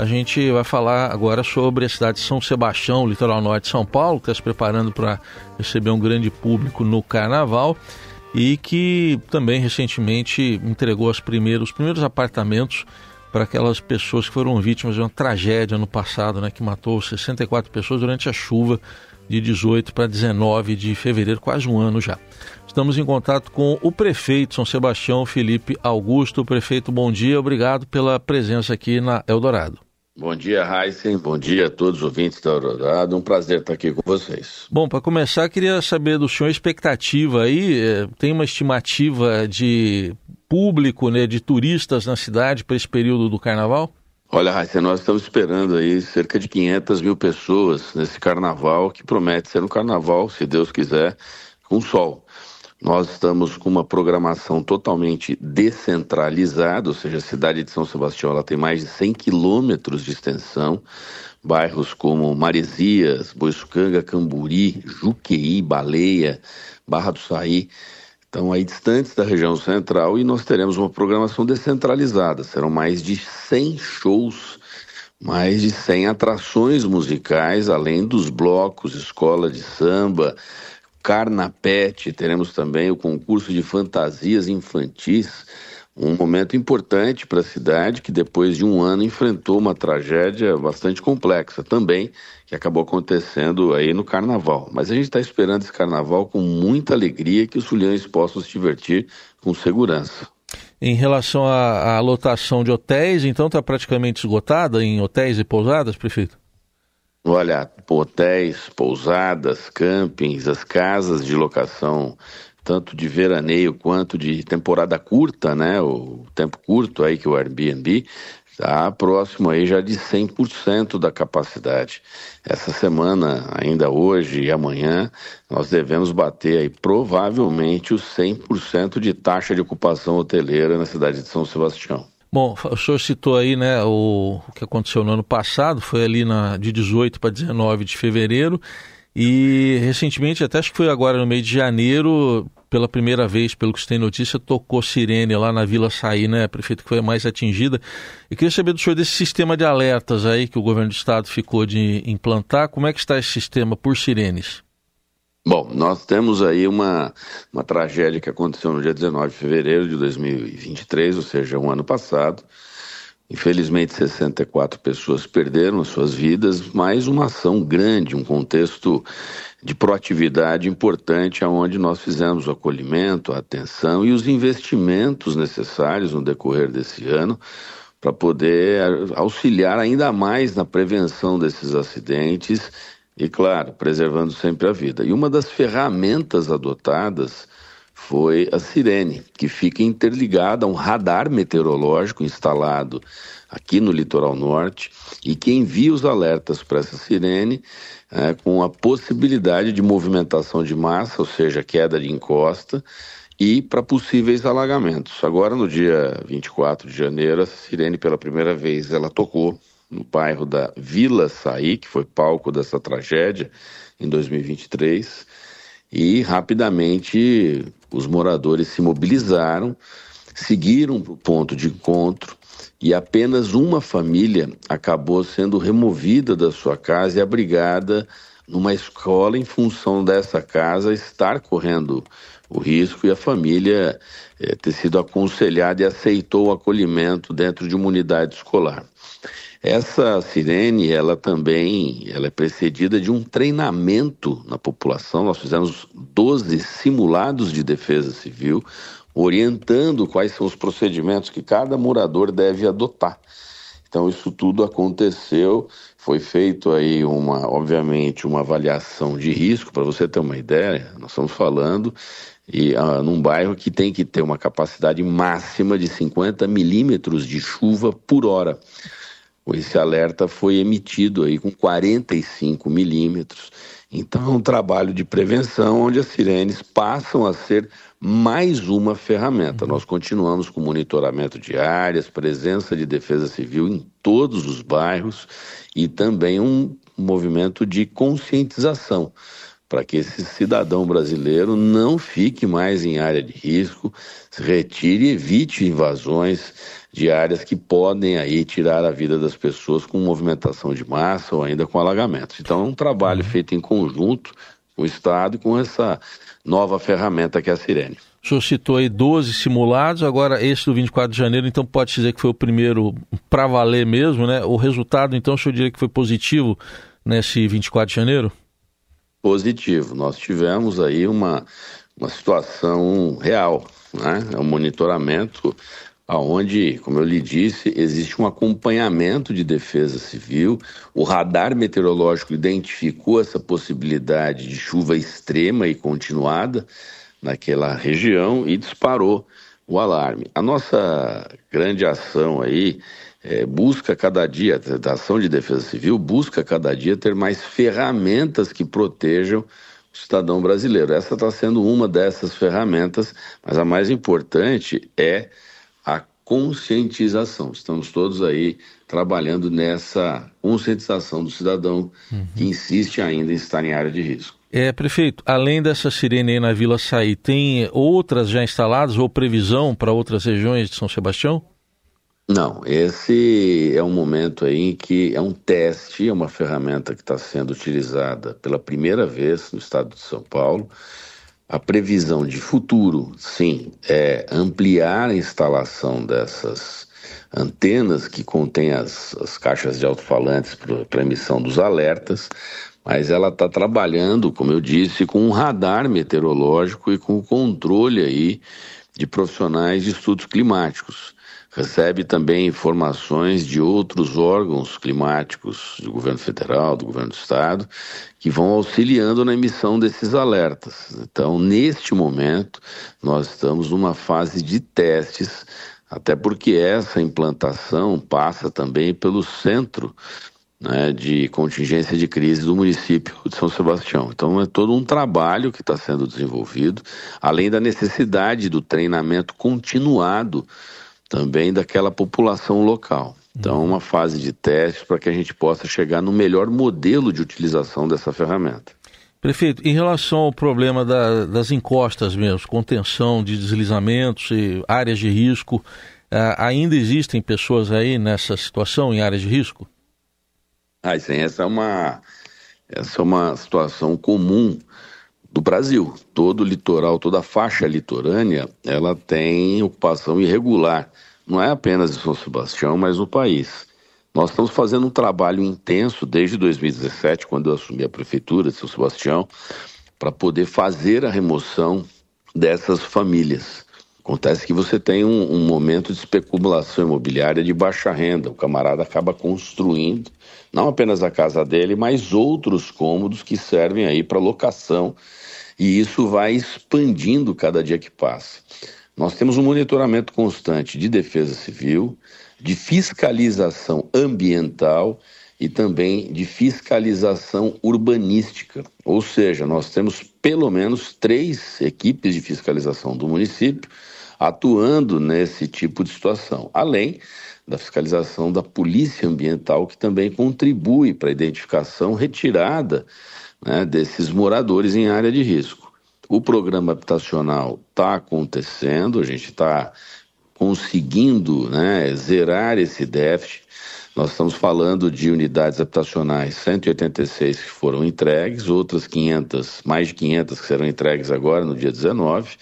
A gente vai falar agora sobre a cidade de São Sebastião, litoral norte de São Paulo, que está se preparando para receber um grande público no carnaval e que também recentemente entregou os primeiros, os primeiros apartamentos para aquelas pessoas que foram vítimas de uma tragédia no passado, né, que matou 64 pessoas durante a chuva de 18 para 19 de fevereiro, quase um ano já. Estamos em contato com o prefeito São Sebastião, Felipe Augusto. Prefeito, bom dia, obrigado pela presença aqui na Eldorado. Bom dia, Heisen. Bom dia a todos os ouvintes da Eldorado. Um prazer estar aqui com vocês. Bom, para começar, queria saber do senhor a expectativa aí. É, tem uma estimativa de público, né, de turistas na cidade para esse período do carnaval? Olha, Raíssa, nós estamos esperando aí cerca de 500 mil pessoas nesse carnaval, que promete ser um carnaval, se Deus quiser, com sol. Nós estamos com uma programação totalmente descentralizada, ou seja, a cidade de São Sebastião ela tem mais de 100 quilômetros de extensão, bairros como Maresias, Boiçucanga, Camburi, Juqueí, Baleia, Barra do Saí, estão aí distantes da região central e nós teremos uma programação descentralizada. Serão mais de 100 shows, mais de 100 atrações musicais, além dos blocos, escola de samba, carnapete, teremos também o concurso de fantasias infantis um momento importante para a cidade que depois de um ano enfrentou uma tragédia bastante complexa também, que acabou acontecendo aí no carnaval. Mas a gente está esperando esse carnaval com muita alegria que os fulhões possam se divertir com segurança. Em relação à, à lotação de hotéis, então está praticamente esgotada em hotéis e pousadas, prefeito? Olha, hotéis, pousadas, campings, as casas de locação tanto de veraneio quanto de temporada curta, né? O tempo curto aí que o Airbnb está próximo aí já de 100% da capacidade. Essa semana, ainda hoje e amanhã, nós devemos bater aí provavelmente os 100% de taxa de ocupação hoteleira na cidade de São Sebastião. Bom, o senhor citou aí, né, o, o que aconteceu no ano passado, foi ali na, de 18 para 19 de fevereiro, e recentemente, até acho que foi agora no mês de janeiro, pela primeira vez, pelo que se tem notícia, tocou sirene lá na Vila Saí, né, prefeito, que foi a mais atingida. E queria saber do senhor desse sistema de alertas aí que o governo do estado ficou de implantar. Como é que está esse sistema por sirenes? Bom, nós temos aí uma, uma tragédia que aconteceu no dia 19 de fevereiro de 2023, ou seja, um ano passado. Infelizmente, 64 pessoas perderam as suas vidas, mas uma ação grande, um contexto de proatividade importante, aonde nós fizemos o acolhimento, a atenção e os investimentos necessários no decorrer desse ano para poder auxiliar ainda mais na prevenção desses acidentes e, claro, preservando sempre a vida. E uma das ferramentas adotadas foi a sirene, que fica interligada a um radar meteorológico instalado aqui no litoral norte e que envia os alertas para essa sirene é, com a possibilidade de movimentação de massa, ou seja, queda de encosta, e para possíveis alagamentos. Agora, no dia 24 de janeiro, a sirene, pela primeira vez, ela tocou no bairro da Vila Saí, que foi palco dessa tragédia em 2023, e rapidamente os moradores se mobilizaram, seguiram para o ponto de encontro, e apenas uma família acabou sendo removida da sua casa e abrigada numa escola em função dessa casa estar correndo o risco e a família é, ter sido aconselhada e aceitou o acolhimento dentro de uma unidade escolar. Essa sirene, ela também ela é precedida de um treinamento na população. Nós fizemos 12 simulados de defesa civil, orientando quais são os procedimentos que cada morador deve adotar. Então isso tudo aconteceu, foi feito aí uma, obviamente, uma avaliação de risco para você ter uma ideia. Nós estamos falando e uh, num bairro que tem que ter uma capacidade máxima de 50 milímetros de chuva por hora. Esse alerta foi emitido aí com 45 milímetros. Então é um trabalho de prevenção onde as sirenes passam a ser mais uma ferramenta. Nós continuamos com monitoramento de áreas, presença de defesa civil em todos os bairros e também um movimento de conscientização para que esse cidadão brasileiro não fique mais em área de risco, se retire e evite invasões de áreas que podem aí tirar a vida das pessoas com movimentação de massa ou ainda com alagamentos. Então é um trabalho uhum. feito em conjunto com o Estado e com essa nova ferramenta que é a Sirene. O senhor citou aí 12 simulados, agora esse do 24 de janeiro, então pode dizer que foi o primeiro para valer mesmo, né? O resultado, então, o senhor diria que foi positivo nesse 24 de janeiro? Positivo. Nós tivemos aí uma, uma situação real, né? É um monitoramento aonde, como eu lhe disse, existe um acompanhamento de defesa civil. O radar meteorológico identificou essa possibilidade de chuva extrema e continuada naquela região e disparou o alarme. A nossa grande ação aí é, busca cada dia, da ação de defesa civil, busca cada dia ter mais ferramentas que protejam o cidadão brasileiro. Essa está sendo uma dessas ferramentas, mas a mais importante é a conscientização. Estamos todos aí trabalhando nessa conscientização do cidadão uhum. que insiste ainda em estar em área de risco. É, prefeito, além dessa sirene aí na Vila Saí, tem outras já instaladas ou previsão para outras regiões de São Sebastião? Não, esse é um momento aí em que é um teste, é uma ferramenta que está sendo utilizada pela primeira vez no estado de São Paulo. A previsão de futuro, sim, é ampliar a instalação dessas antenas que contêm as, as caixas de alto-falantes para emissão dos alertas, mas ela está trabalhando, como eu disse, com um radar meteorológico e com o controle aí de profissionais de estudos climáticos. Recebe também informações de outros órgãos climáticos do governo federal, do governo do estado, que vão auxiliando na emissão desses alertas. Então, neste momento, nós estamos numa fase de testes, até porque essa implantação passa também pelo centro né, de contingência de crise do município de São Sebastião. Então é todo um trabalho que está sendo desenvolvido, além da necessidade do treinamento continuado também daquela população local. Então, uma fase de teste para que a gente possa chegar no melhor modelo de utilização dessa ferramenta. Prefeito, em relação ao problema da, das encostas mesmo, contenção de deslizamentos e áreas de risco, uh, ainda existem pessoas aí nessa situação, em áreas de risco? Ah, sim, essa é uma, essa é uma situação comum do Brasil. Todo o litoral, toda a faixa litorânea, ela tem ocupação irregular. Não é apenas em São Sebastião, mas no país. Nós estamos fazendo um trabalho intenso desde 2017, quando eu assumi a prefeitura de São Sebastião, para poder fazer a remoção dessas famílias. Acontece que você tem um, um, momento de especulação imobiliária de baixa renda. O camarada acaba construindo não apenas a casa dele, mas outros cômodos que servem aí para locação. E isso vai expandindo cada dia que passa. Nós temos um monitoramento constante de defesa civil, de fiscalização ambiental e também de fiscalização urbanística. Ou seja, nós temos pelo menos três equipes de fiscalização do município atuando nesse tipo de situação, além da fiscalização da polícia ambiental, que também contribui para a identificação retirada né, desses moradores em área de risco. O programa habitacional está acontecendo, a gente está conseguindo né, zerar esse déficit. Nós estamos falando de unidades habitacionais, 186 que foram entregues, outras 500, mais de 500 que serão entregues agora no dia 19,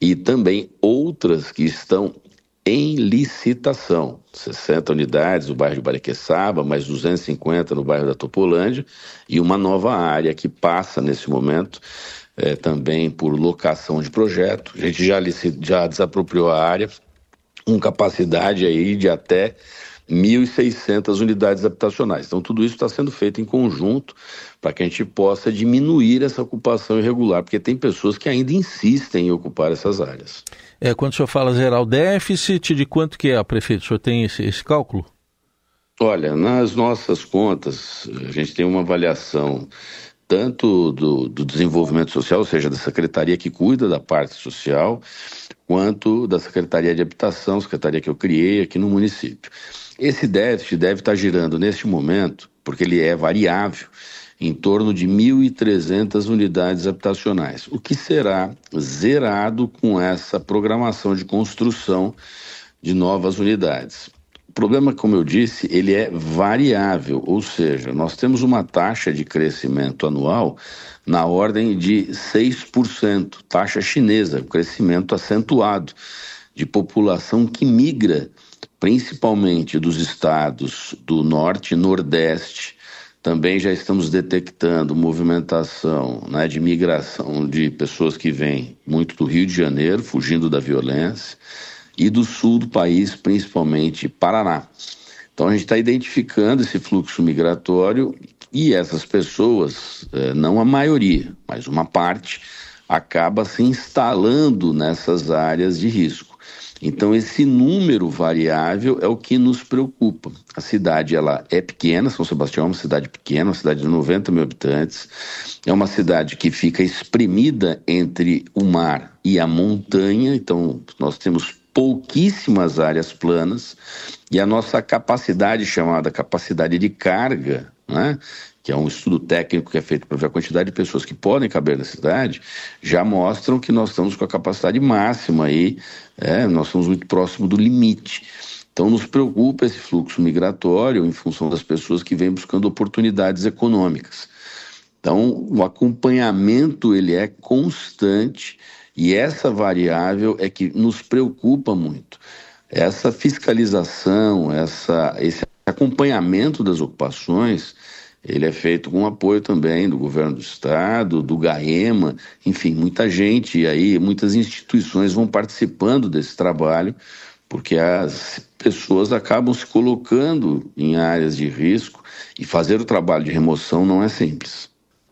e também outras que estão em licitação. 60 unidades no bairro de Bariqueçaba, mais 250 no bairro da Topolândia e uma nova área que passa nesse momento é, também por locação de projeto. A gente já, já desapropriou a área com capacidade aí de até 1.600 unidades habitacionais. Então, tudo isso está sendo feito em conjunto para que a gente possa diminuir essa ocupação irregular, porque tem pessoas que ainda insistem em ocupar essas áreas. É, quando o senhor fala zerar o déficit, de quanto que é, prefeito? O senhor tem esse, esse cálculo? Olha, nas nossas contas, a gente tem uma avaliação tanto do, do, desenvolvimento social, ou seja, da secretaria que cuida da parte social, quanto da secretaria de habitação, secretaria que eu criei aqui no município. Esse déficit deve estar girando neste momento, porque ele é variável, em torno de 1.300 unidades habitacionais, o que será zerado com essa programação de construção de novas unidades. O problema, como eu disse, ele é variável, ou seja, nós temos uma taxa de crescimento anual na ordem de 6%, taxa chinesa, crescimento acentuado de população que migra principalmente dos estados do norte e nordeste. Também já estamos detectando movimentação né, de migração de pessoas que vêm muito do Rio de Janeiro, fugindo da violência, e do sul do país, principalmente Paraná. Então a gente está identificando esse fluxo migratório e essas pessoas, eh, não a maioria, mas uma parte, acaba se instalando nessas áreas de risco. Então esse número variável é o que nos preocupa. A cidade ela é pequena, São Sebastião é uma cidade pequena, uma cidade de 90 mil habitantes. É uma cidade que fica espremida entre o mar e a montanha. Então nós temos pouquíssimas áreas planas e a nossa capacidade chamada capacidade de carga, né, que é um estudo técnico que é feito para ver a quantidade de pessoas que podem caber na cidade, já mostram que nós estamos com a capacidade máxima aí, é, nós estamos muito próximo do limite. Então nos preocupa esse fluxo migratório em função das pessoas que vêm buscando oportunidades econômicas. Então o acompanhamento ele é constante e essa variável é que nos preocupa muito. Essa fiscalização, essa, esse acompanhamento das ocupações ele é feito com apoio também do governo do estado, do GAEMA, enfim, muita gente e aí muitas instituições vão participando desse trabalho, porque as pessoas acabam se colocando em áreas de risco e fazer o trabalho de remoção não é simples.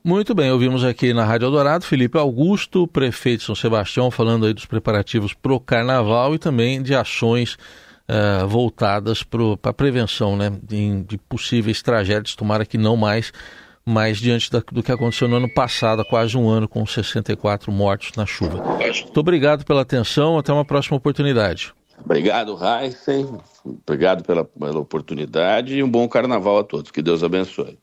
Muito bem, ouvimos aqui na Rádio Eldorado Felipe Augusto, prefeito de São Sebastião, falando aí dos preparativos para o carnaval e também de ações uh, voltadas para a prevenção né, de, de, possíveis tragédias, tomara que não mais, mas diante da, do que aconteceu no ano passado, há quase um ano, com 64 mortos na chuva. Muito obrigado pela atenção, até uma próxima oportunidade. Obrigado, Heisen. Obrigado pela, pela oportunidade e um bom carnaval a todos. Que Deus abençoe.